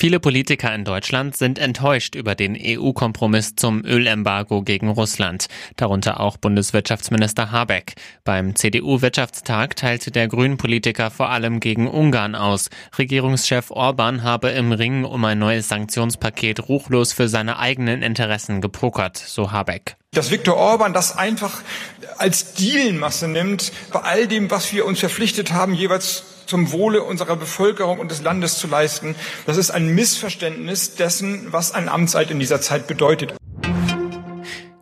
Viele Politiker in Deutschland sind enttäuscht über den EU-Kompromiss zum Ölembargo gegen Russland, darunter auch Bundeswirtschaftsminister Habeck. Beim CDU-Wirtschaftstag teilte der Grünen-Politiker vor allem gegen Ungarn aus. Regierungschef Orban habe im Ringen um ein neues Sanktionspaket ruchlos für seine eigenen Interessen gepokert, so Habeck. Dass Viktor Orban das einfach als Dealmasse nimmt, bei all dem, was wir uns verpflichtet haben, jeweils zum Wohle unserer Bevölkerung und des Landes zu leisten. Das ist ein Missverständnis dessen, was ein Amtseid in dieser Zeit bedeutet.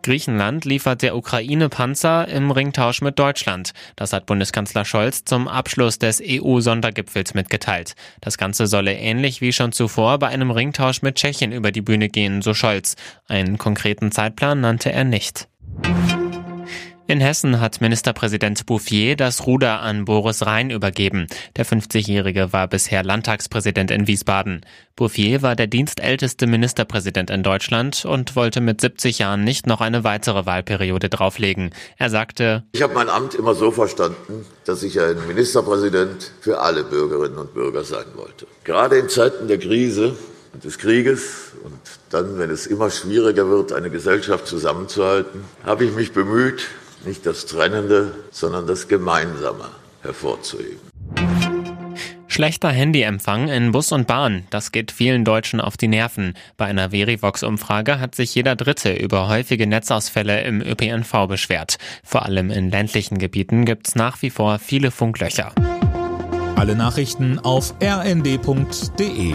Griechenland liefert der Ukraine Panzer im Ringtausch mit Deutschland. Das hat Bundeskanzler Scholz zum Abschluss des EU-Sondergipfels mitgeteilt. Das Ganze solle ähnlich wie schon zuvor bei einem Ringtausch mit Tschechien über die Bühne gehen, so Scholz. Einen konkreten Zeitplan nannte er nicht. In Hessen hat Ministerpräsident Bouffier das Ruder an Boris Rhein übergeben. Der 50-Jährige war bisher Landtagspräsident in Wiesbaden. Bouffier war der dienstälteste Ministerpräsident in Deutschland und wollte mit 70 Jahren nicht noch eine weitere Wahlperiode drauflegen. Er sagte, Ich habe mein Amt immer so verstanden, dass ich ein Ministerpräsident für alle Bürgerinnen und Bürger sein wollte. Gerade in Zeiten der Krise und des Krieges und dann, wenn es immer schwieriger wird, eine Gesellschaft zusammenzuhalten, habe ich mich bemüht, nicht das Trennende, sondern das Gemeinsame hervorzuheben. Schlechter Handyempfang in Bus und Bahn, das geht vielen Deutschen auf die Nerven. Bei einer Verivox-Umfrage hat sich jeder Dritte über häufige Netzausfälle im ÖPNV beschwert. Vor allem in ländlichen Gebieten gibt's nach wie vor viele Funklöcher. Alle Nachrichten auf rnd.de